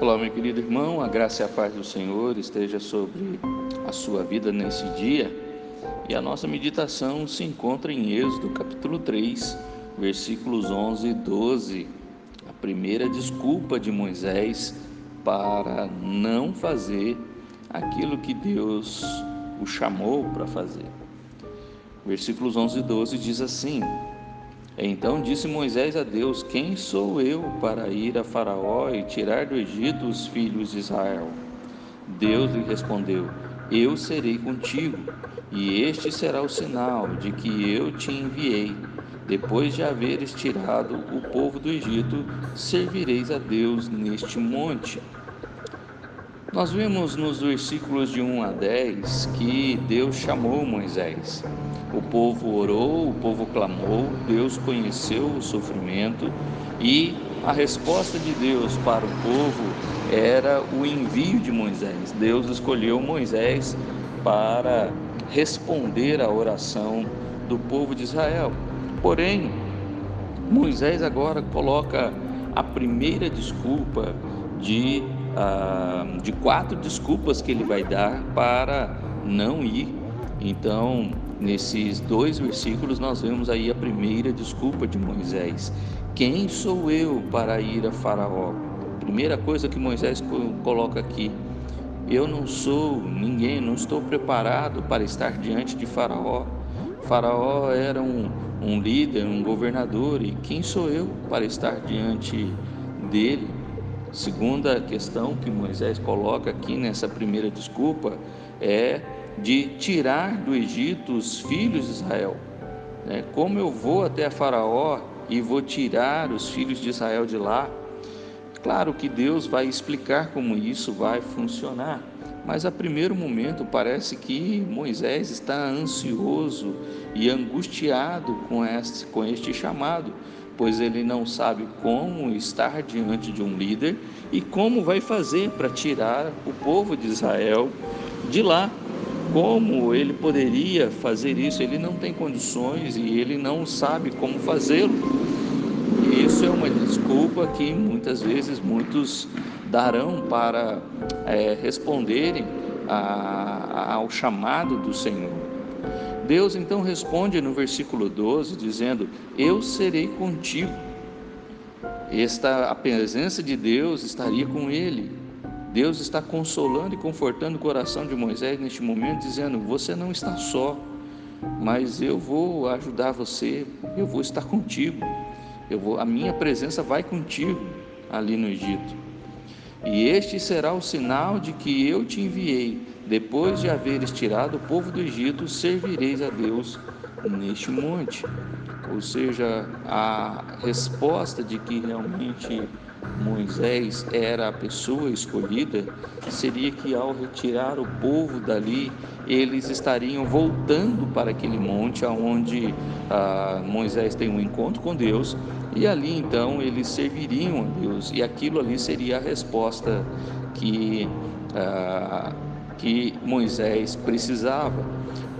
Olá, meu querido irmão, a graça e a paz do Senhor esteja sobre a sua vida nesse dia. E a nossa meditação se encontra em Êxodo, capítulo 3, versículos 11 e 12. A primeira desculpa de Moisés para não fazer aquilo que Deus o chamou para fazer. Versículos 11 e 12 diz assim: então disse Moisés a Deus: Quem sou eu para ir a Faraó e tirar do Egito os filhos de Israel? Deus lhe respondeu: Eu serei contigo, e este será o sinal de que eu te enviei. Depois de haveres tirado o povo do Egito, servireis a Deus neste monte. Nós vemos nos versículos de 1 a 10 que Deus chamou Moisés. O povo orou, o povo clamou, Deus conheceu o sofrimento e a resposta de Deus para o povo era o envio de Moisés. Deus escolheu Moisés para responder à oração do povo de Israel. Porém, Moisés agora coloca a primeira desculpa de ah, de quatro desculpas que ele vai dar para não ir. Então, nesses dois versículos, nós vemos aí a primeira desculpa de Moisés: Quem sou eu para ir a Faraó? Primeira coisa que Moisés coloca aqui: Eu não sou ninguém, não estou preparado para estar diante de Faraó. Faraó era um, um líder, um governador, e quem sou eu para estar diante dele? Segunda questão que Moisés coloca aqui nessa primeira desculpa é de tirar do Egito os filhos de Israel. Né? Como eu vou até Faraó e vou tirar os filhos de Israel de lá? Claro que Deus vai explicar como isso vai funcionar, mas a primeiro momento parece que Moisés está ansioso e angustiado com este, com este chamado, pois ele não sabe como estar diante de um líder e como vai fazer para tirar o povo de Israel de lá. Como ele poderia fazer isso? Ele não tem condições e ele não sabe como fazê-lo. Isso é uma desculpa que muitas vezes muitos darão para é, responderem a, ao chamado do Senhor. Deus então responde no versículo 12, dizendo: Eu serei contigo. Esta a presença de Deus estaria com ele. Deus está consolando e confortando o coração de Moisés neste momento, dizendo: Você não está só, mas eu vou ajudar você, eu vou estar contigo. Eu vou, a minha presença vai contigo ali no Egito. E este será o sinal de que eu te enviei. Depois de haveres tirado o povo do Egito, servireis a Deus neste monte. Ou seja, a resposta de que realmente Moisés era a pessoa escolhida seria que ao retirar o povo dali, eles estariam voltando para aquele monte aonde ah, Moisés tem um encontro com Deus e ali então eles serviriam a Deus e aquilo ali seria a resposta que ah, que Moisés precisava.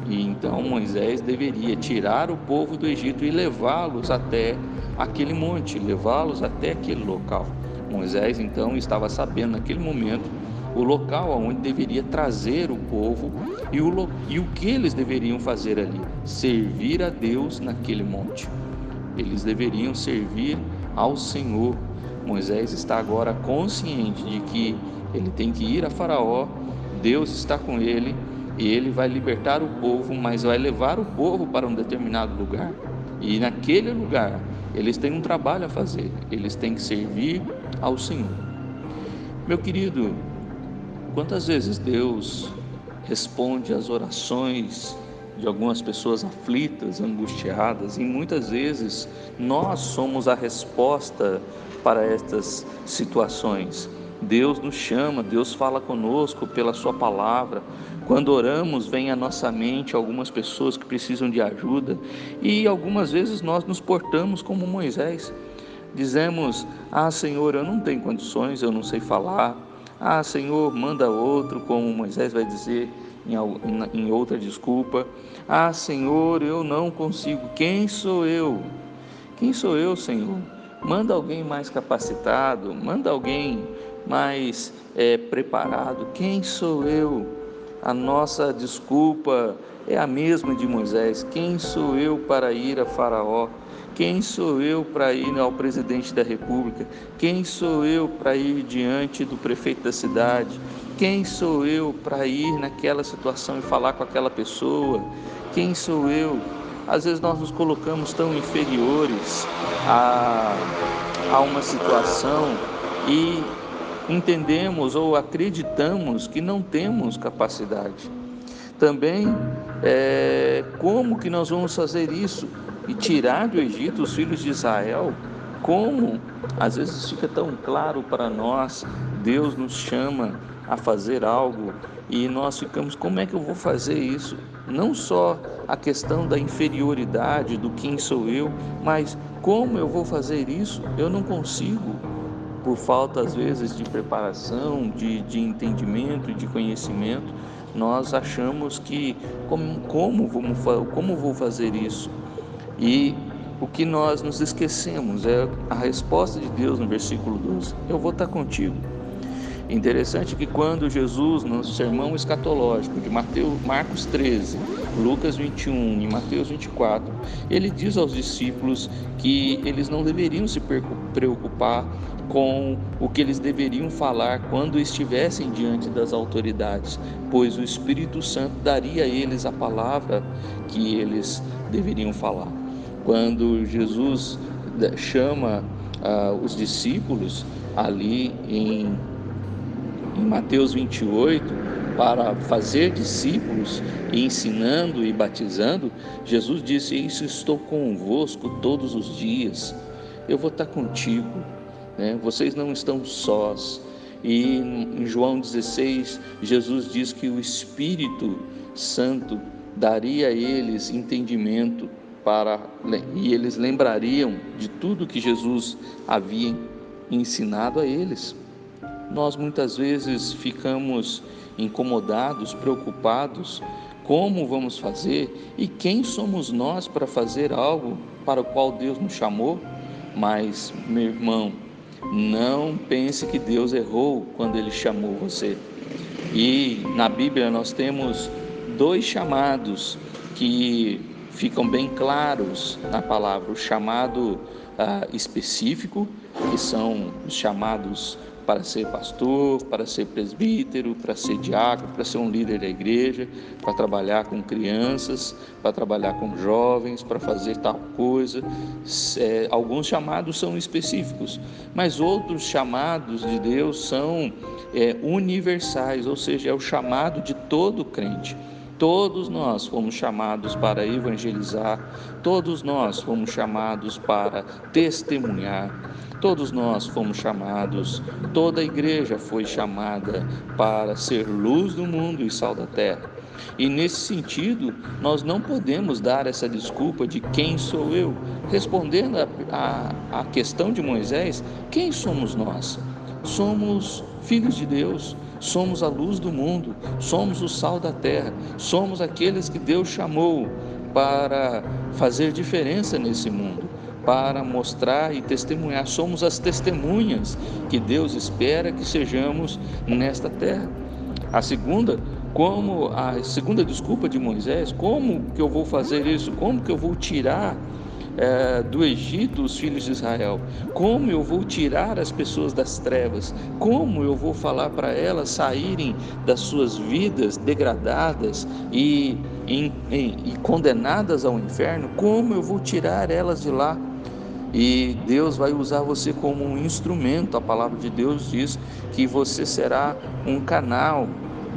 E então Moisés deveria tirar o povo do Egito e levá-los até aquele monte, levá-los até aquele local. Moisés então estava sabendo naquele momento o local aonde deveria trazer o povo e o, e o que eles deveriam fazer ali: servir a Deus naquele monte. Eles deveriam servir ao Senhor. Moisés está agora consciente de que ele tem que ir a Faraó, Deus está com ele e ele vai libertar o povo, mas vai levar o povo para um determinado lugar. E naquele lugar, eles têm um trabalho a fazer, eles têm que servir ao Senhor. Meu querido, quantas vezes Deus responde às orações de algumas pessoas aflitas, angustiadas, e muitas vezes nós somos a resposta para estas situações. Deus nos chama, Deus fala conosco pela Sua palavra. Quando oramos, vem à nossa mente algumas pessoas que precisam de ajuda e algumas vezes nós nos portamos como Moisés. Dizemos: Ah, Senhor, eu não tenho condições, eu não sei falar. Ah, Senhor, manda outro, como Moisés vai dizer em, outra desculpa. Ah, Senhor, eu não consigo. Quem sou eu? Quem sou eu, Senhor? Manda alguém mais capacitado, manda alguém mais é, preparado. Quem sou eu? A nossa desculpa é a mesma de Moisés. Quem sou eu para ir a Faraó? Quem sou eu para ir ao presidente da República? Quem sou eu para ir diante do prefeito da cidade? Quem sou eu para ir naquela situação e falar com aquela pessoa? Quem sou eu? Às vezes nós nos colocamos tão inferiores a, a uma situação e entendemos ou acreditamos que não temos capacidade. Também, é, como que nós vamos fazer isso e tirar do Egito os filhos de Israel? Como? Às vezes fica tão claro para nós, Deus nos chama a fazer algo e nós ficamos, como é que eu vou fazer isso? Não só a questão da inferioridade, do quem sou eu, mas como eu vou fazer isso? Eu não consigo por falta às vezes de preparação, de, de entendimento, de conhecimento, nós achamos que como, como, vamos, como vou fazer isso? E o que nós nos esquecemos é a resposta de Deus no versículo 12: Eu vou estar contigo. Interessante que quando Jesus, no sermão escatológico de Mateus, Marcos 13, Lucas 21 e Mateus 24, ele diz aos discípulos que eles não deveriam se preocupar com o que eles deveriam falar quando estivessem diante das autoridades, pois o Espírito Santo daria a eles a palavra que eles deveriam falar. Quando Jesus chama uh, os discípulos ali em, em Mateus 28 para fazer discípulos, ensinando e batizando, Jesus disse: Isso estou convosco todos os dias, eu vou estar contigo né? vocês não estão sós. E em João 16, Jesus diz que o Espírito Santo daria a eles entendimento para e eles lembrariam de tudo que Jesus havia ensinado a eles. Nós muitas vezes ficamos incomodados, preocupados, como vamos fazer e quem somos nós para fazer algo para o qual Deus nos chamou? Mas, meu irmão, não pense que Deus errou quando ele chamou você. E na Bíblia nós temos dois chamados que ficam bem claros na palavra: o chamado ah, específico, que são os chamados para ser pastor, para ser presbítero, para ser diácono, para ser um líder da igreja, para trabalhar com crianças, para trabalhar com jovens, para fazer tal coisa. É, alguns chamados são específicos, mas outros chamados de Deus são é, universais, ou seja, é o chamado de todo crente. Todos nós fomos chamados para evangelizar, todos nós fomos chamados para testemunhar, todos nós fomos chamados, toda a igreja foi chamada para ser luz do mundo e sal da terra. E nesse sentido, nós não podemos dar essa desculpa de quem sou eu. Respondendo à questão de Moisés, quem somos nós? Somos filhos de Deus, somos a luz do mundo, somos o sal da terra, somos aqueles que Deus chamou para fazer diferença nesse mundo, para mostrar e testemunhar. Somos as testemunhas que Deus espera que sejamos nesta terra. A segunda, como a segunda desculpa de Moisés, como que eu vou fazer isso? Como que eu vou tirar é, do Egito os filhos de Israel? Como eu vou tirar as pessoas das trevas? Como eu vou falar para elas saírem das suas vidas degradadas e, e, condenadas ao inferno? Como eu vou tirar elas de lá? E Deus vai usar você como um instrumento. A palavra de Deus diz que você será um canal.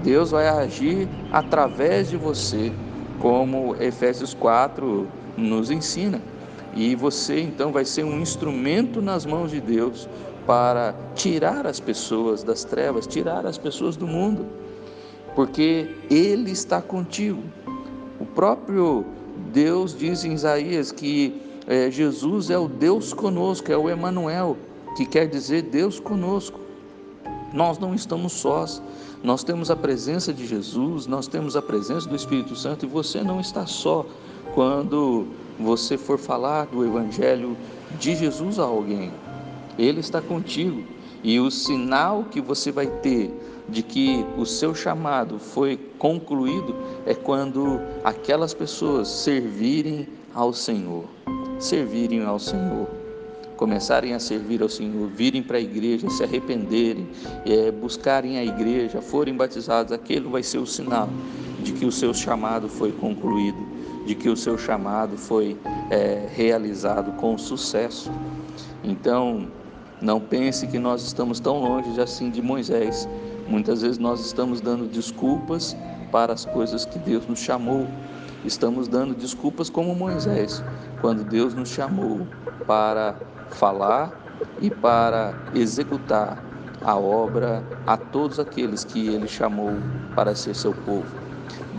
Deus vai agir através de você, como Efésios 4 nos ensina. E você então vai ser um instrumento nas mãos de Deus para tirar as pessoas das trevas, tirar as pessoas do mundo, porque Ele está contigo. O próprio Deus diz em Isaías que é, Jesus é o Deus conosco, é o Emanuel, que quer dizer Deus conosco. Nós não estamos sós, nós temos a presença de Jesus, nós temos a presença do Espírito Santo e você não está só quando você for falar do Evangelho de Jesus a alguém. Ele está contigo. E o sinal que você vai ter de que o seu chamado foi concluído é quando aquelas pessoas servirem ao Senhor. Servirem ao Senhor começarem a servir ao Senhor, virem para a igreja, se arrependerem, é, buscarem a igreja, forem batizados, aquele vai ser o sinal de que o seu chamado foi concluído, de que o seu chamado foi é, realizado com sucesso. Então, não pense que nós estamos tão longe assim de Moisés. Muitas vezes nós estamos dando desculpas para as coisas que Deus nos chamou. Estamos dando desculpas como Moisés, quando Deus nos chamou para falar e para executar a obra a todos aqueles que ele chamou para ser seu povo.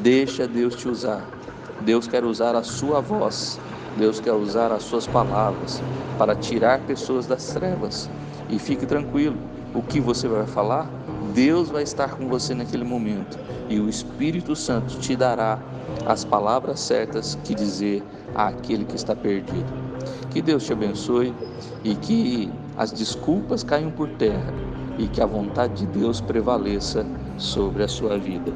Deixa Deus te usar. Deus quer usar a sua voz. Deus quer usar as suas palavras para tirar pessoas das trevas. E fique tranquilo, o que você vai falar, Deus vai estar com você naquele momento e o Espírito Santo te dará as palavras certas que dizer àquele que está perdido. Que Deus te abençoe e que as desculpas caiam por terra e que a vontade de Deus prevaleça sobre a sua vida.